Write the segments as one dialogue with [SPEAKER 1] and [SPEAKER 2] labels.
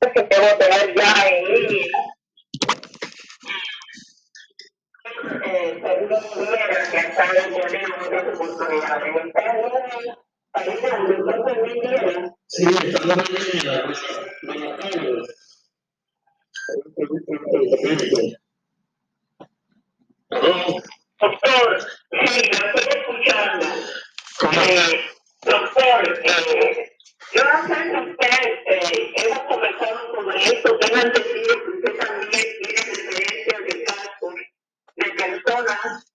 [SPEAKER 1] que debo tener ya en línea. Eh, que en muchas oportunidades. Está en línea, parece el doctor Fermín Rivera.
[SPEAKER 2] Sí.
[SPEAKER 1] Doctor, sí, lo estoy escuchando. Eh, doctor, eh, yo hace usted, eh, hemos conversado sobre esto, tengo entendido que usted también tiene referencias de casos de personas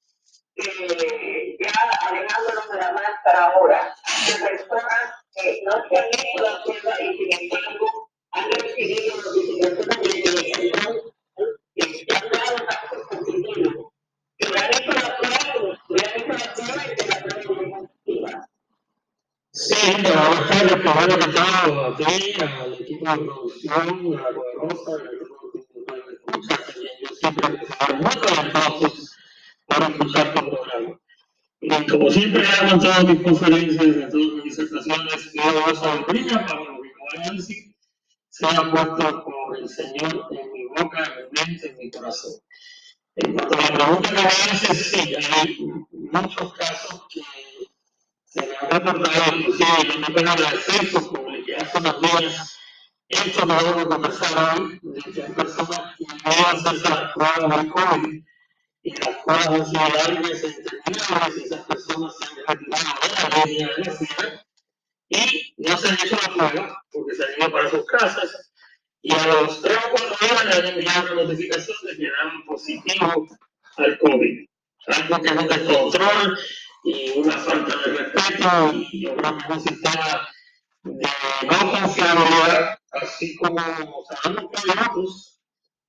[SPEAKER 1] que ya alejándonos de la máscara ahora, de personas que no se han hecho la prueba y sin embargo han recibido notificaciones de investigación que han dado casos positivos. Que le han hecho la prueba, le han hecho la prueba y que la prueba es positiva.
[SPEAKER 2] Sí, primero que todo, a ti, al equipo de producción, a Poderosa, al equipo de yo siempre muy para escuchar tu. Y como siempre en mis conferencias, en todas mis disertaciones, pido esa alegría para sea puesto por el en mi boca, en mi mente, en mi corazón. En la pregunta que me haces, sí, hay muchos casos que se me ha reportado inclusive una pena de Facebook, publiqué hace unos días, esto no vamos a conversar hoy, de personas que no hacerse las pruebas del COVID y las pruebas han sido largas e y esas personas se han retirado de la línea de la ciudad y no se han hecho la prueba porque se han ido para sus casas y a los tres o cuatro días le han enviado una notificación de que eran positivos al COVID. Algo que es un descontrol y una falta de respeto y yo creo que es un sistema de no confiabilidad, así como sabemos que hay otros,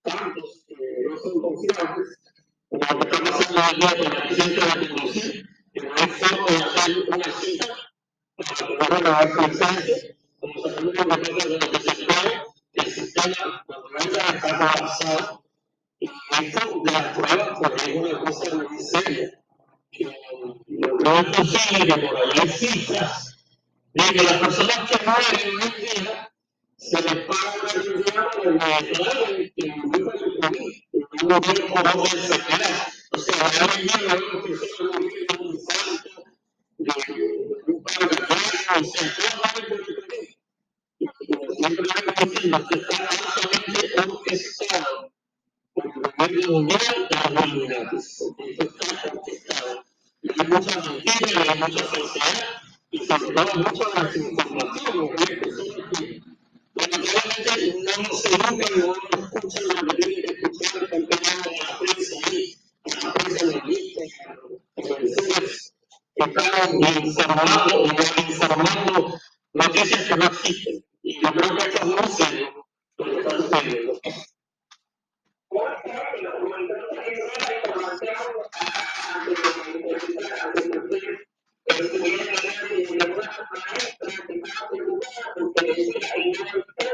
[SPEAKER 2] tantos que no son confiables, como lo que está pasando día con la licencia de conducir, que no forma de hacer una cita para poder renovar su licencia, como sabemos que depende de lo que se espera, el sistema entra está colapsado y esto de las pruebas pues es una cosa muy seria. que no es posible que por de que las personas que mueren hoy en día se les paga una cantidad que y no por. O sea, día vemos personas muriendo de un infarto, de un o sea, todos siempre diciendo, esto está altamente orquestado por el gobierno de los está orquestado hay mucha mentira, hay mucha falsedad y sobre todo mucha desinformación. Hay personas que lamentablemente no se educan no escuchan lo que tienen que escuchar, están pegando a la prensa ahí, a la prensa de lista, a los televisores que están informando informando noticias que no existen. Y yo creo que esto es muy lo que está sucediendo. porque decía, y no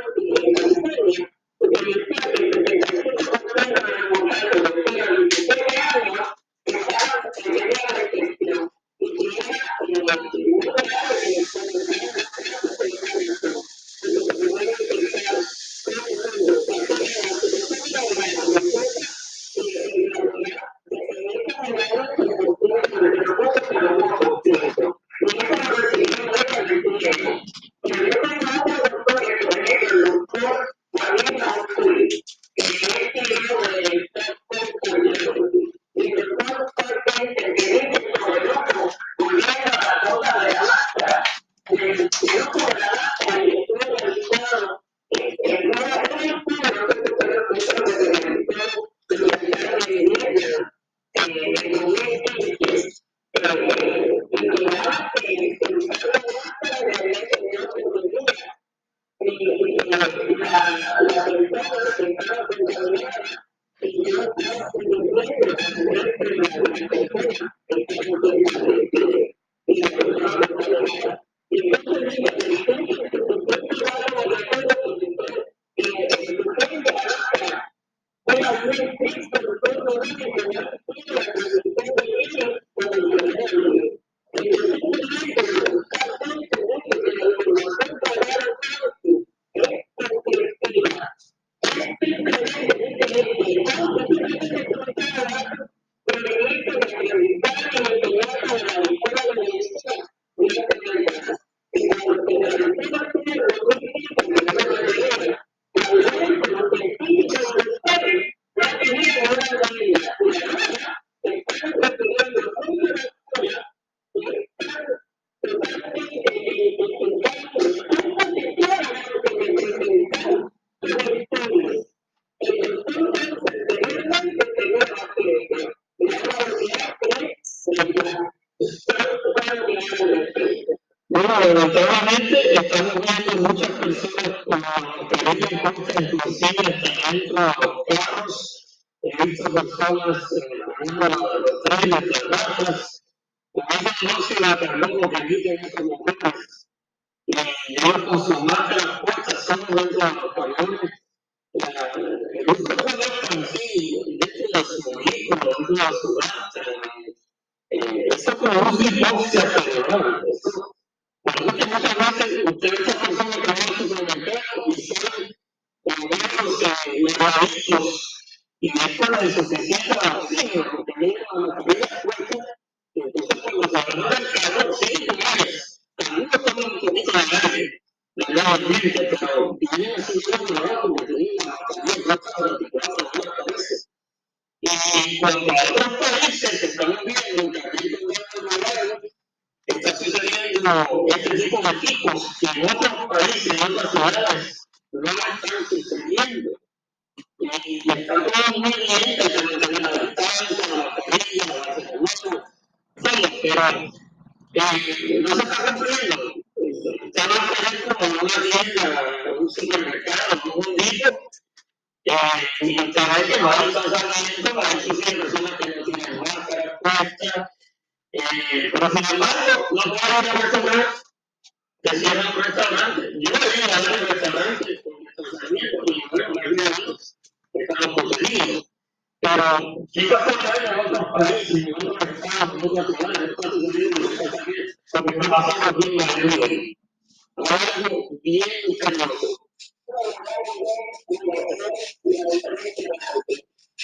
[SPEAKER 2] que no pero sin embargo, no puede haber persona que un restaurante. Yo le digo a restaurantes con distanciamiento, y bueno, me ayuda a los que están poseídos. Pero quizás por en otros países, en otros estados, en otras ciudades, está en Algo bien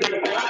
[SPEAKER 2] Gracias.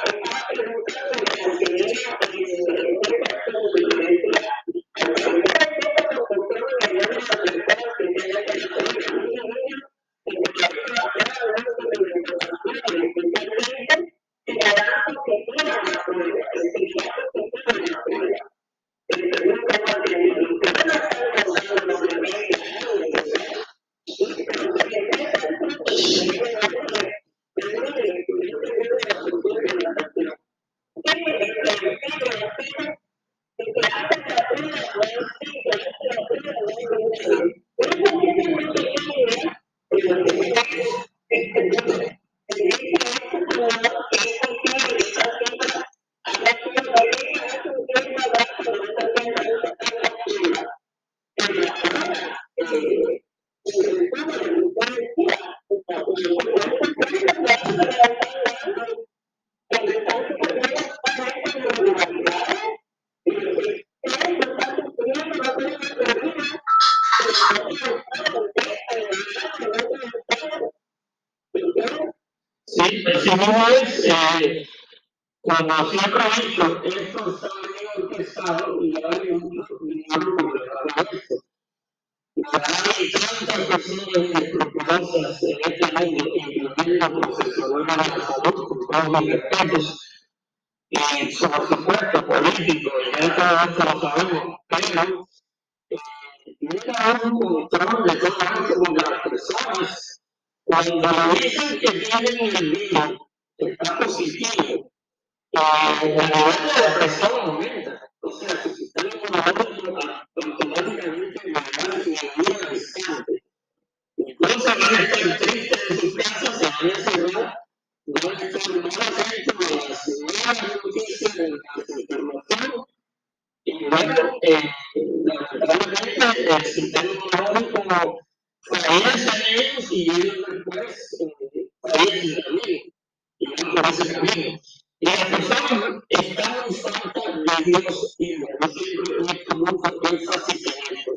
[SPEAKER 2] como para ellos a ellos y ellos después eh, para ellos también. Y no por ese camino. Y las personas están en falta de Dios y de Dios siempre puesto mucho énfasis en esto.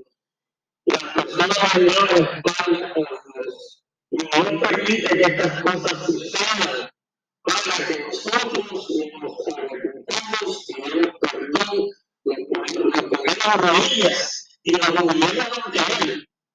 [SPEAKER 2] Las personas no respaldan a Dios. No permite que estas cosas sucedan para que nosotros nos arrepentamos y demos perdón, nos ponemos las rodillas y nos humillamos ante Él.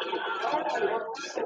[SPEAKER 2] Gracias.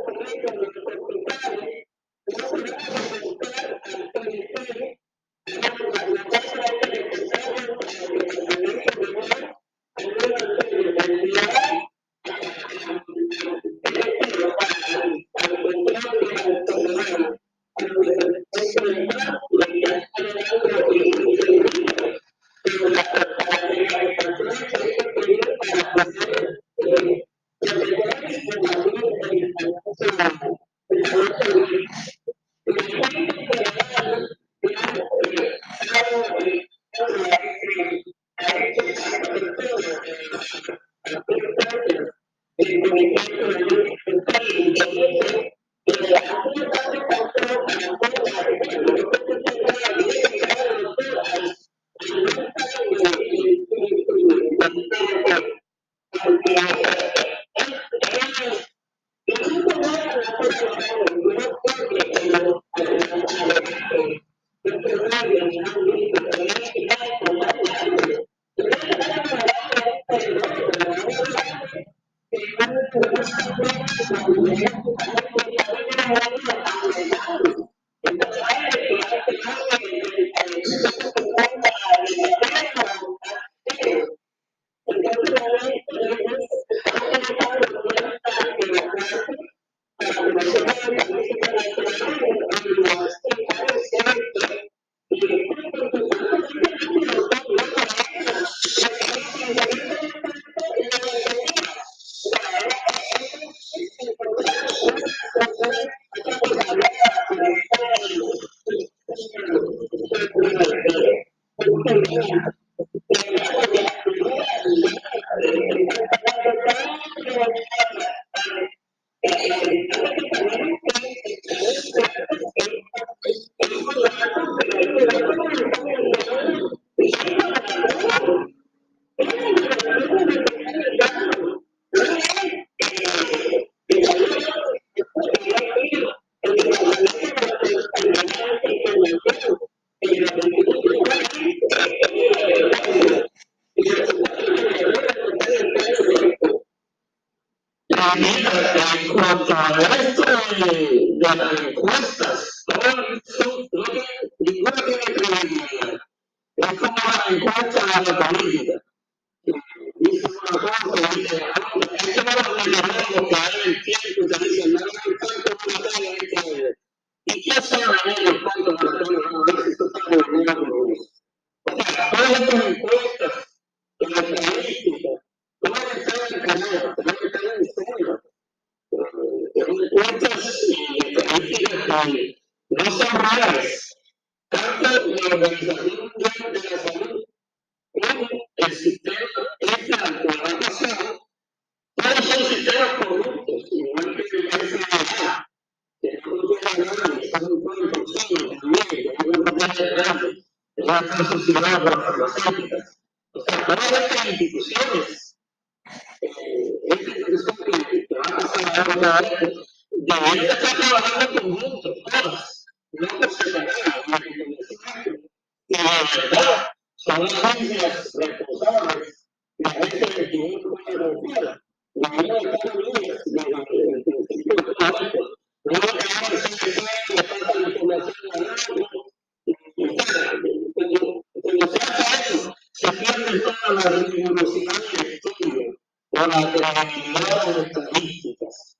[SPEAKER 2] se pierden toda la rigurosidad de estudio o la credibilidad de estadísticas,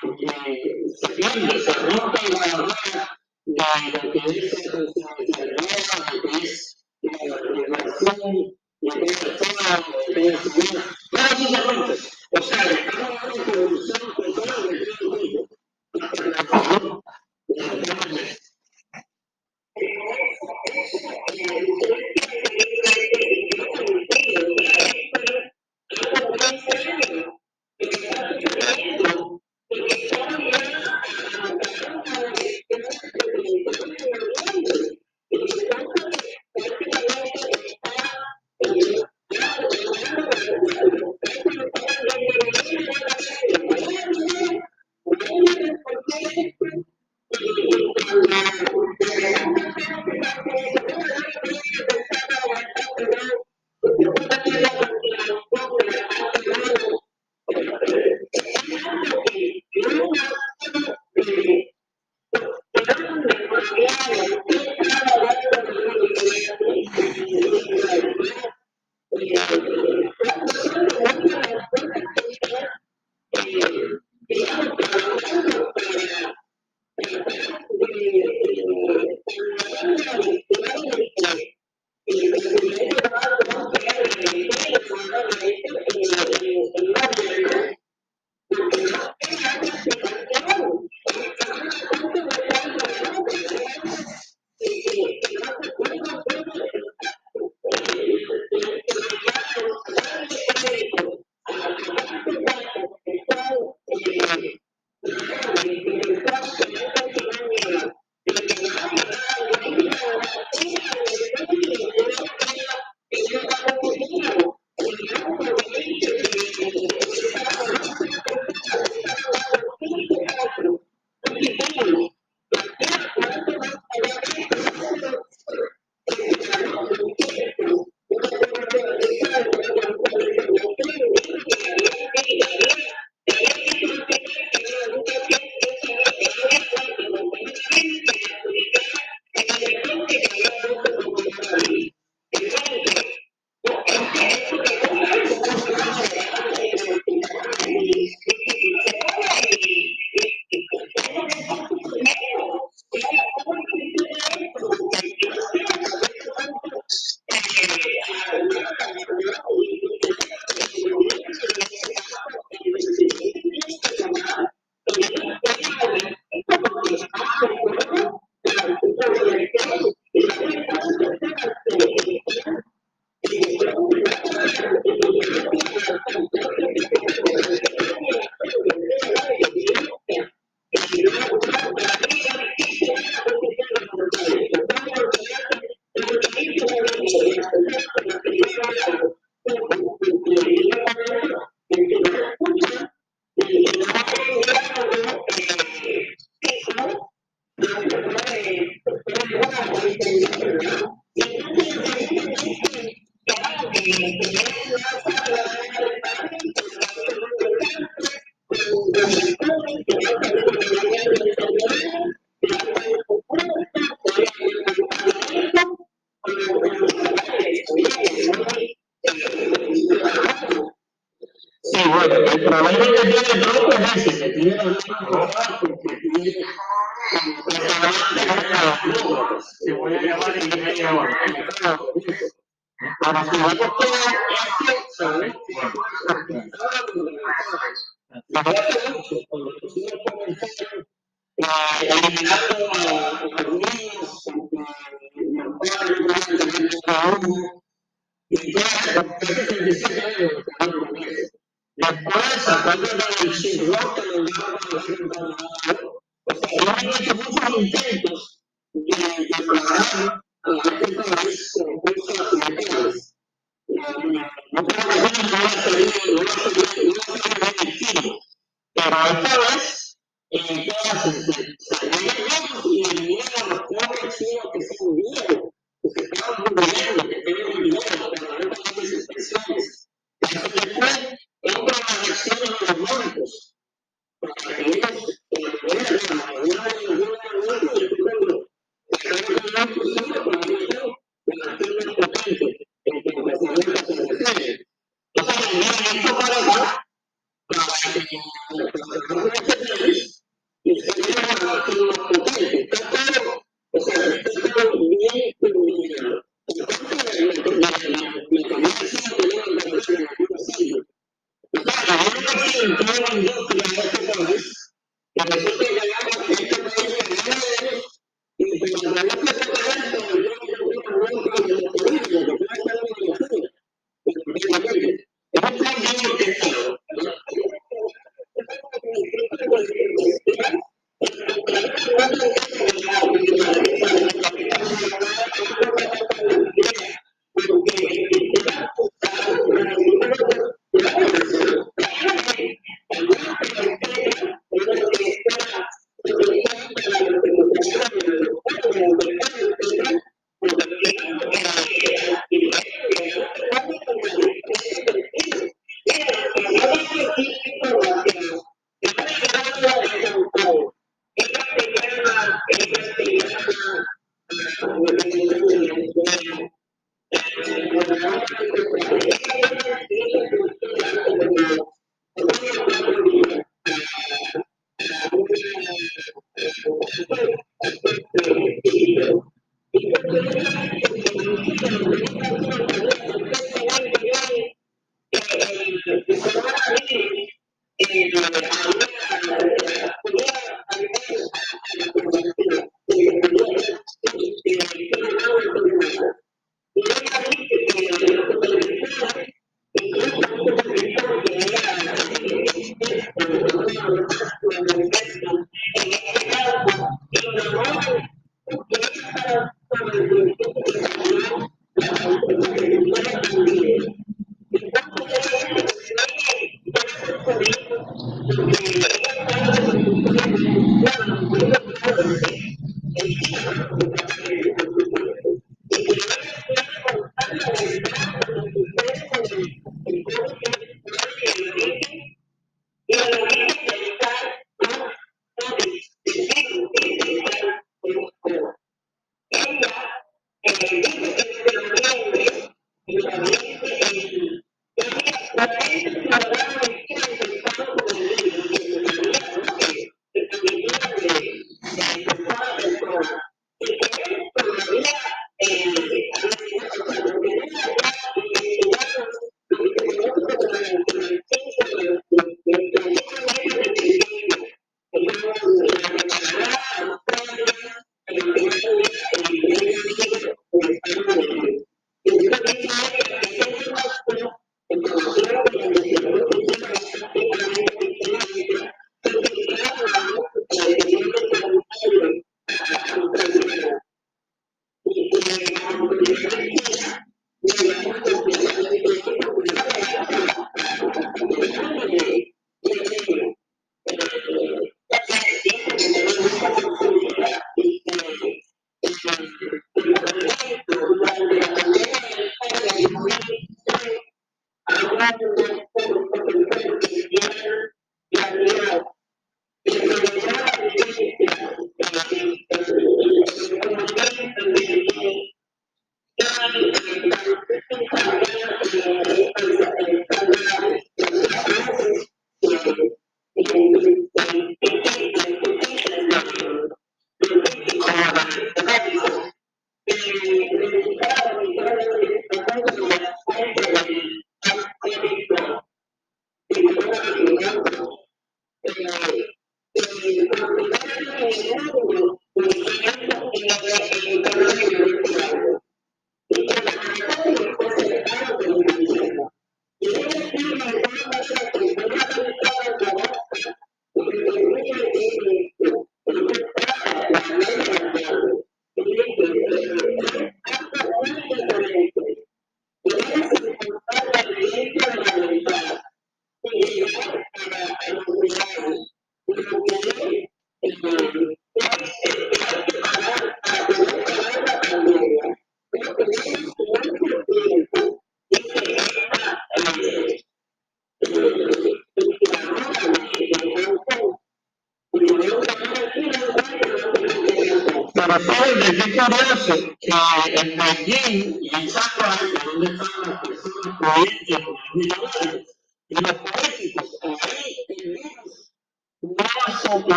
[SPEAKER 2] porque se pierde, se rompe la barrera de lo que es la responsabilidad, lo que es la relación, lo que es persona, lo que es eso se rompe. O sea, estamos que nosotros llegamos a este país y cuando no se puede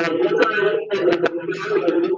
[SPEAKER 2] Thank you.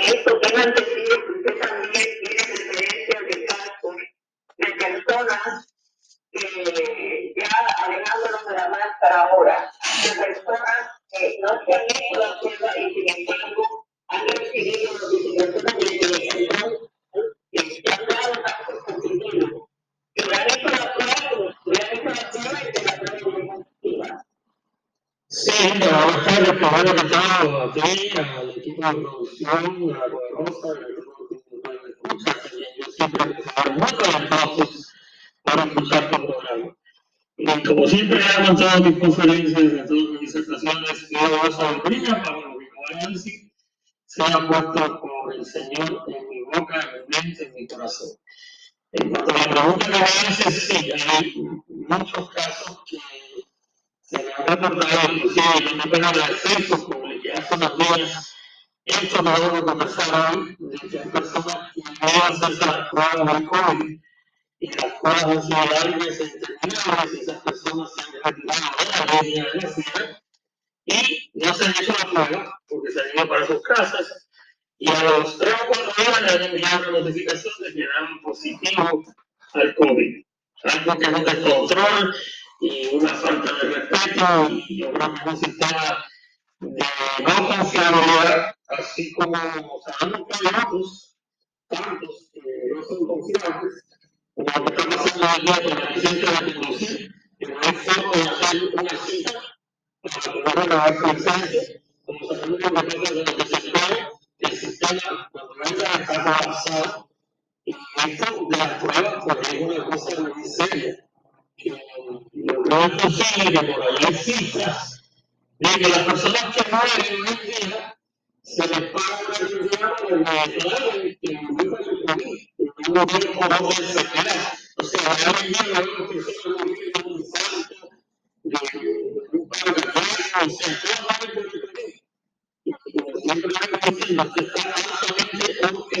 [SPEAKER 2] esto tengo entendido que usted también tiene referencias de casos de personas eh, ya alejándonos de la máscara ahora, de personas que eh, no se han hecho la prueba y sin embargo han recibido notificaciones Sí, trabajar el que estaba
[SPEAKER 1] aquí, al equipo de producción, a Rosa, al equipo de escucha, que yo siempre muy para escuchar tu programa. Y como siempre he contado en mis conferencias, en todas mis disertaciones, para los sea puesto por el Señor en mi boca, en mi mente, en mi corazón. En cuanto a la pregunta que me haces, sí, hay muchos casos que
[SPEAKER 2] se me han reportado inclusive no días esto lo vamos a conversar hoy de que hay personas que no hacerse las pruebas del COVID y las pruebas se esas personas se han retirado de la de la y no se han hecho porque se para sus casas y a los tres o cuatro días le han notificación de que eran positivos al COVID algo que no y una falta de respeto y un sistema de no confiabilidad, así como o sabemos que hay otros, tantos que no son confiables, como lo que está pasando aquí con la licencia de la conducir, que no es solo hacer una cita para poder una licencia, como sabemos que depende de lo que se puede, el sistema naturaleza está colapsado, y esto de las pruebas pues, es una cosa muy seria. No es posible que por cifras de que las personas que mueren hoy en día se les paga el material que que no murieron por. O sea, en día morir un un que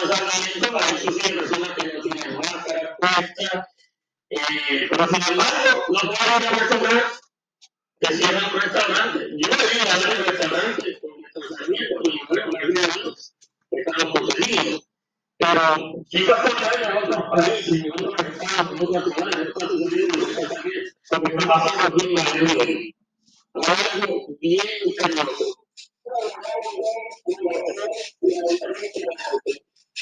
[SPEAKER 2] salvamento para eso personas que no tienen máscara puesta. Pero sin embargo, no puede haber una persona que cierra un restaurante. Yo debía hablar de restaurante con con mujeres, con amigos que están. Pero quizás por ahí en otros países, en otros estados, en otras en otros también, en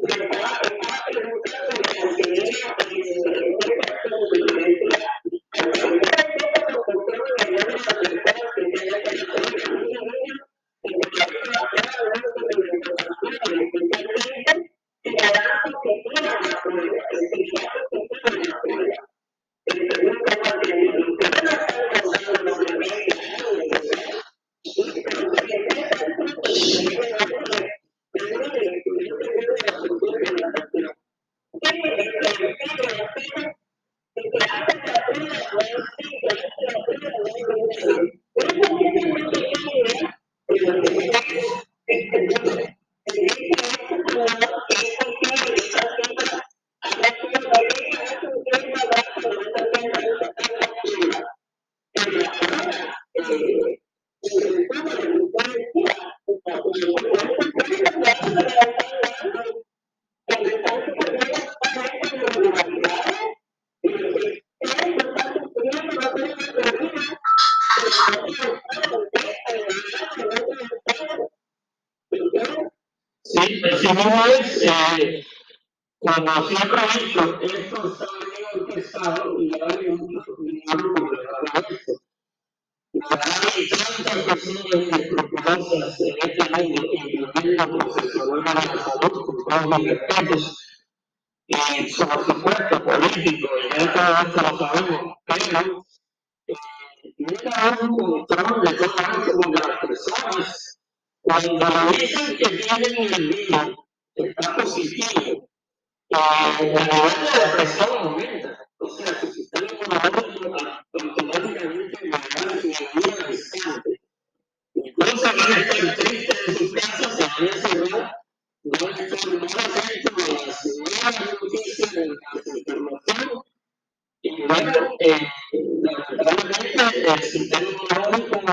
[SPEAKER 2] Gracias.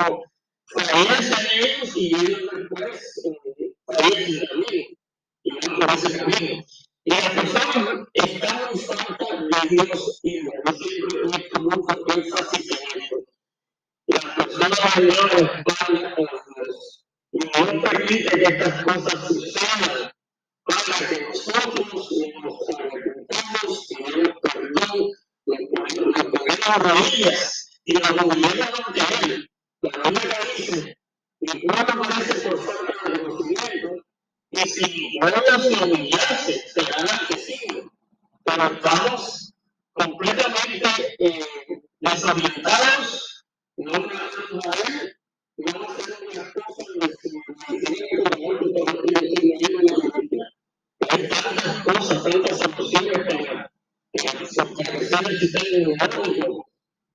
[SPEAKER 2] pero pues y ellos después y van ese camino. Y las personas están en falta de Dios y de Dios siempre puesto mucho énfasis Y no permite que estas cosas sucedan para que nosotros nos arrepentamos, perdón, nos ponemos las rodillas y nos humillamos ante la dice, y por falta de conocimiento, y si vuelven a humillarse, serán accesibles. Pero estamos completamente desorientados, no conocemos a él, no las cosas que Hay tantas cosas, tantas soluciones para fortalecer el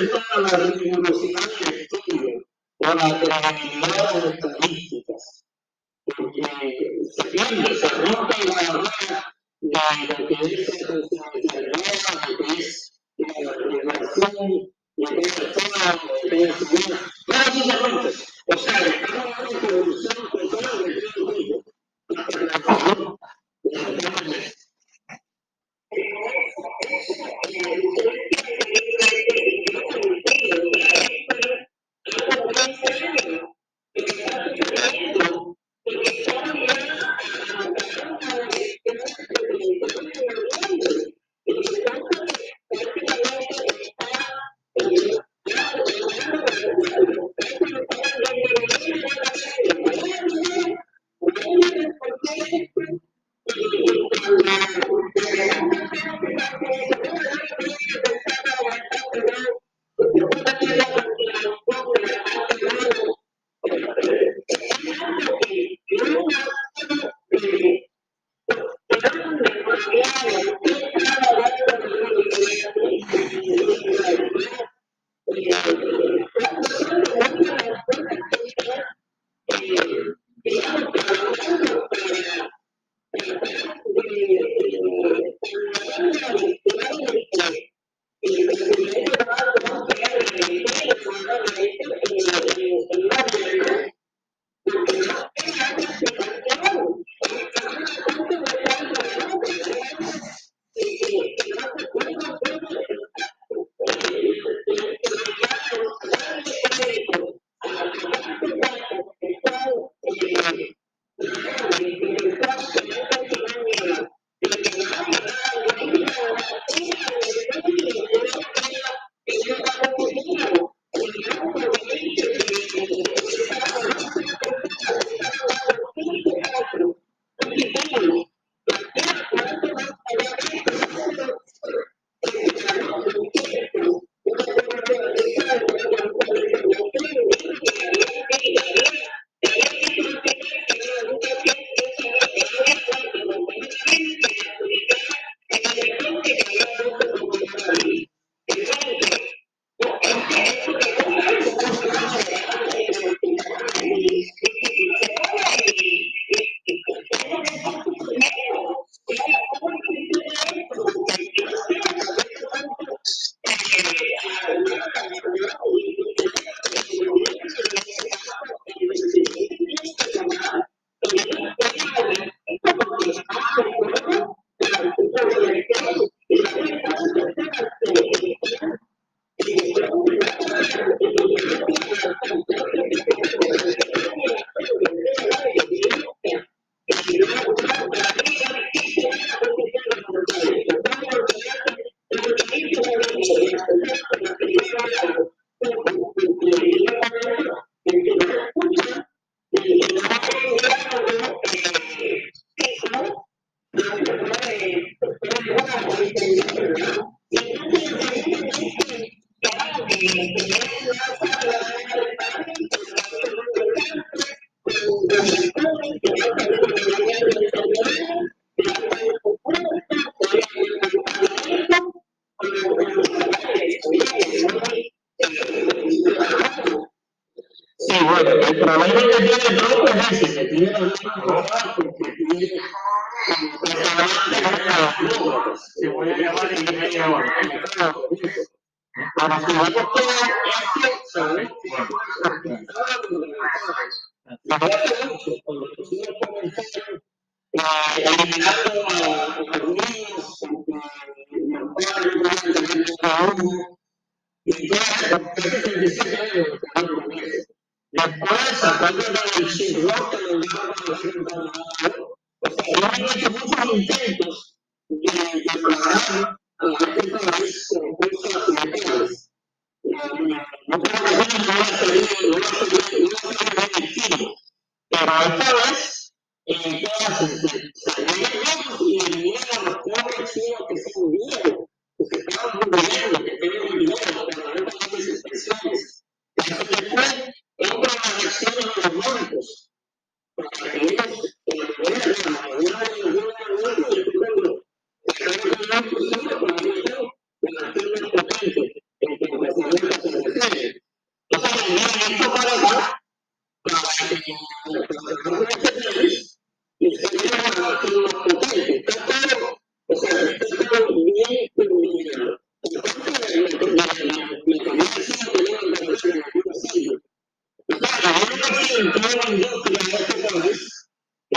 [SPEAKER 2] afectada la rigurosidad de estudio o la credibilidad de estadísticas, porque se pierde, se rompe la barrera de lo que es la responsabilidad, lo que es la relación, lo que es todo, lo que es la Claro, eso se rompe.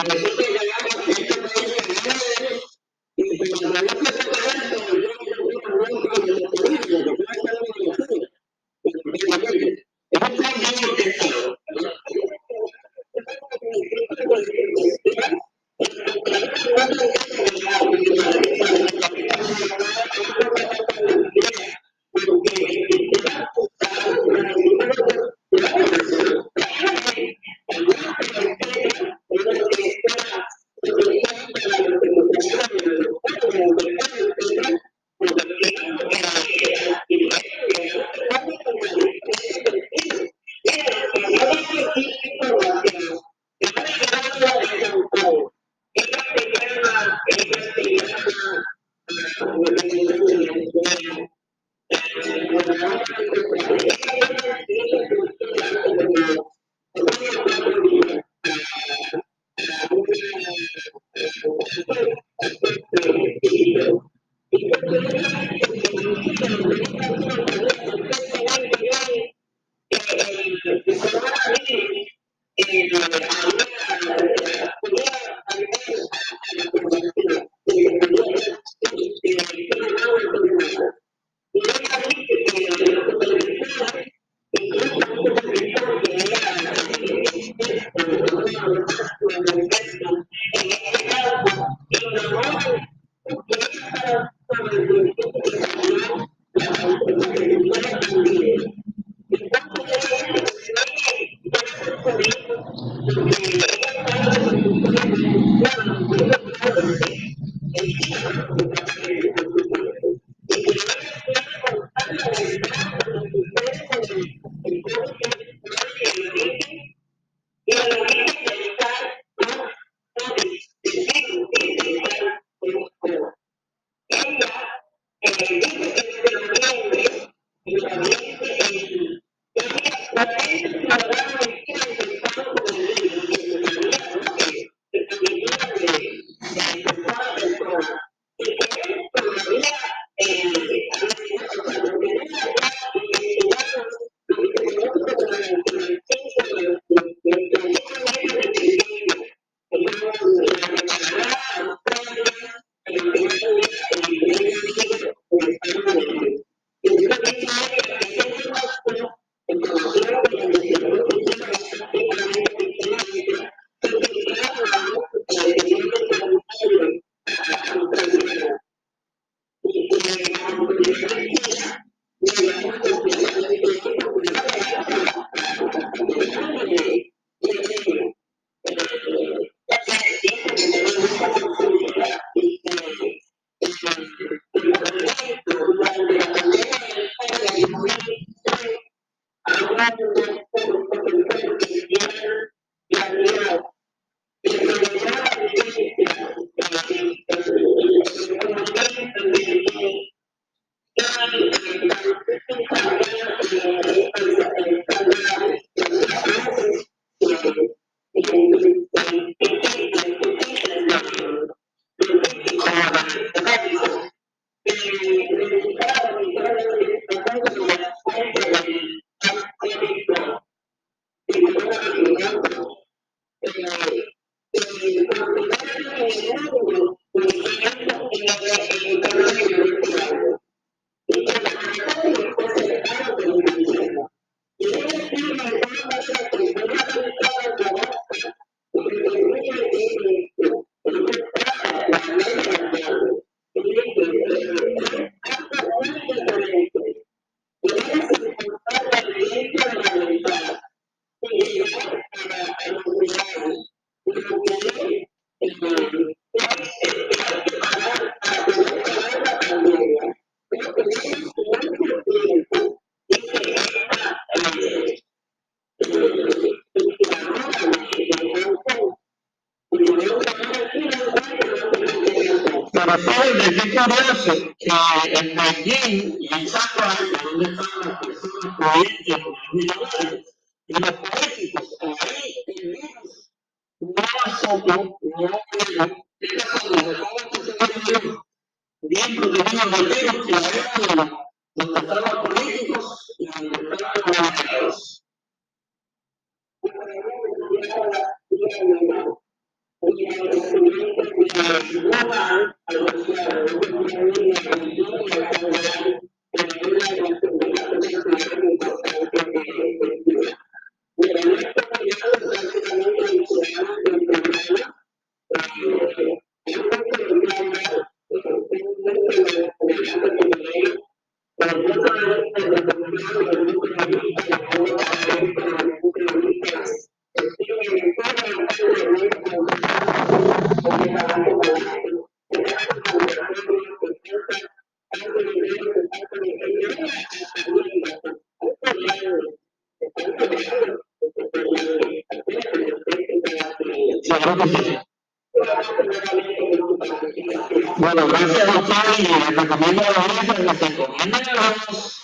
[SPEAKER 2] Porque sí que llegamos a este país y Bueno, gracias doctor y les recomiendo a la audiencia, les recomiendo
[SPEAKER 1] a los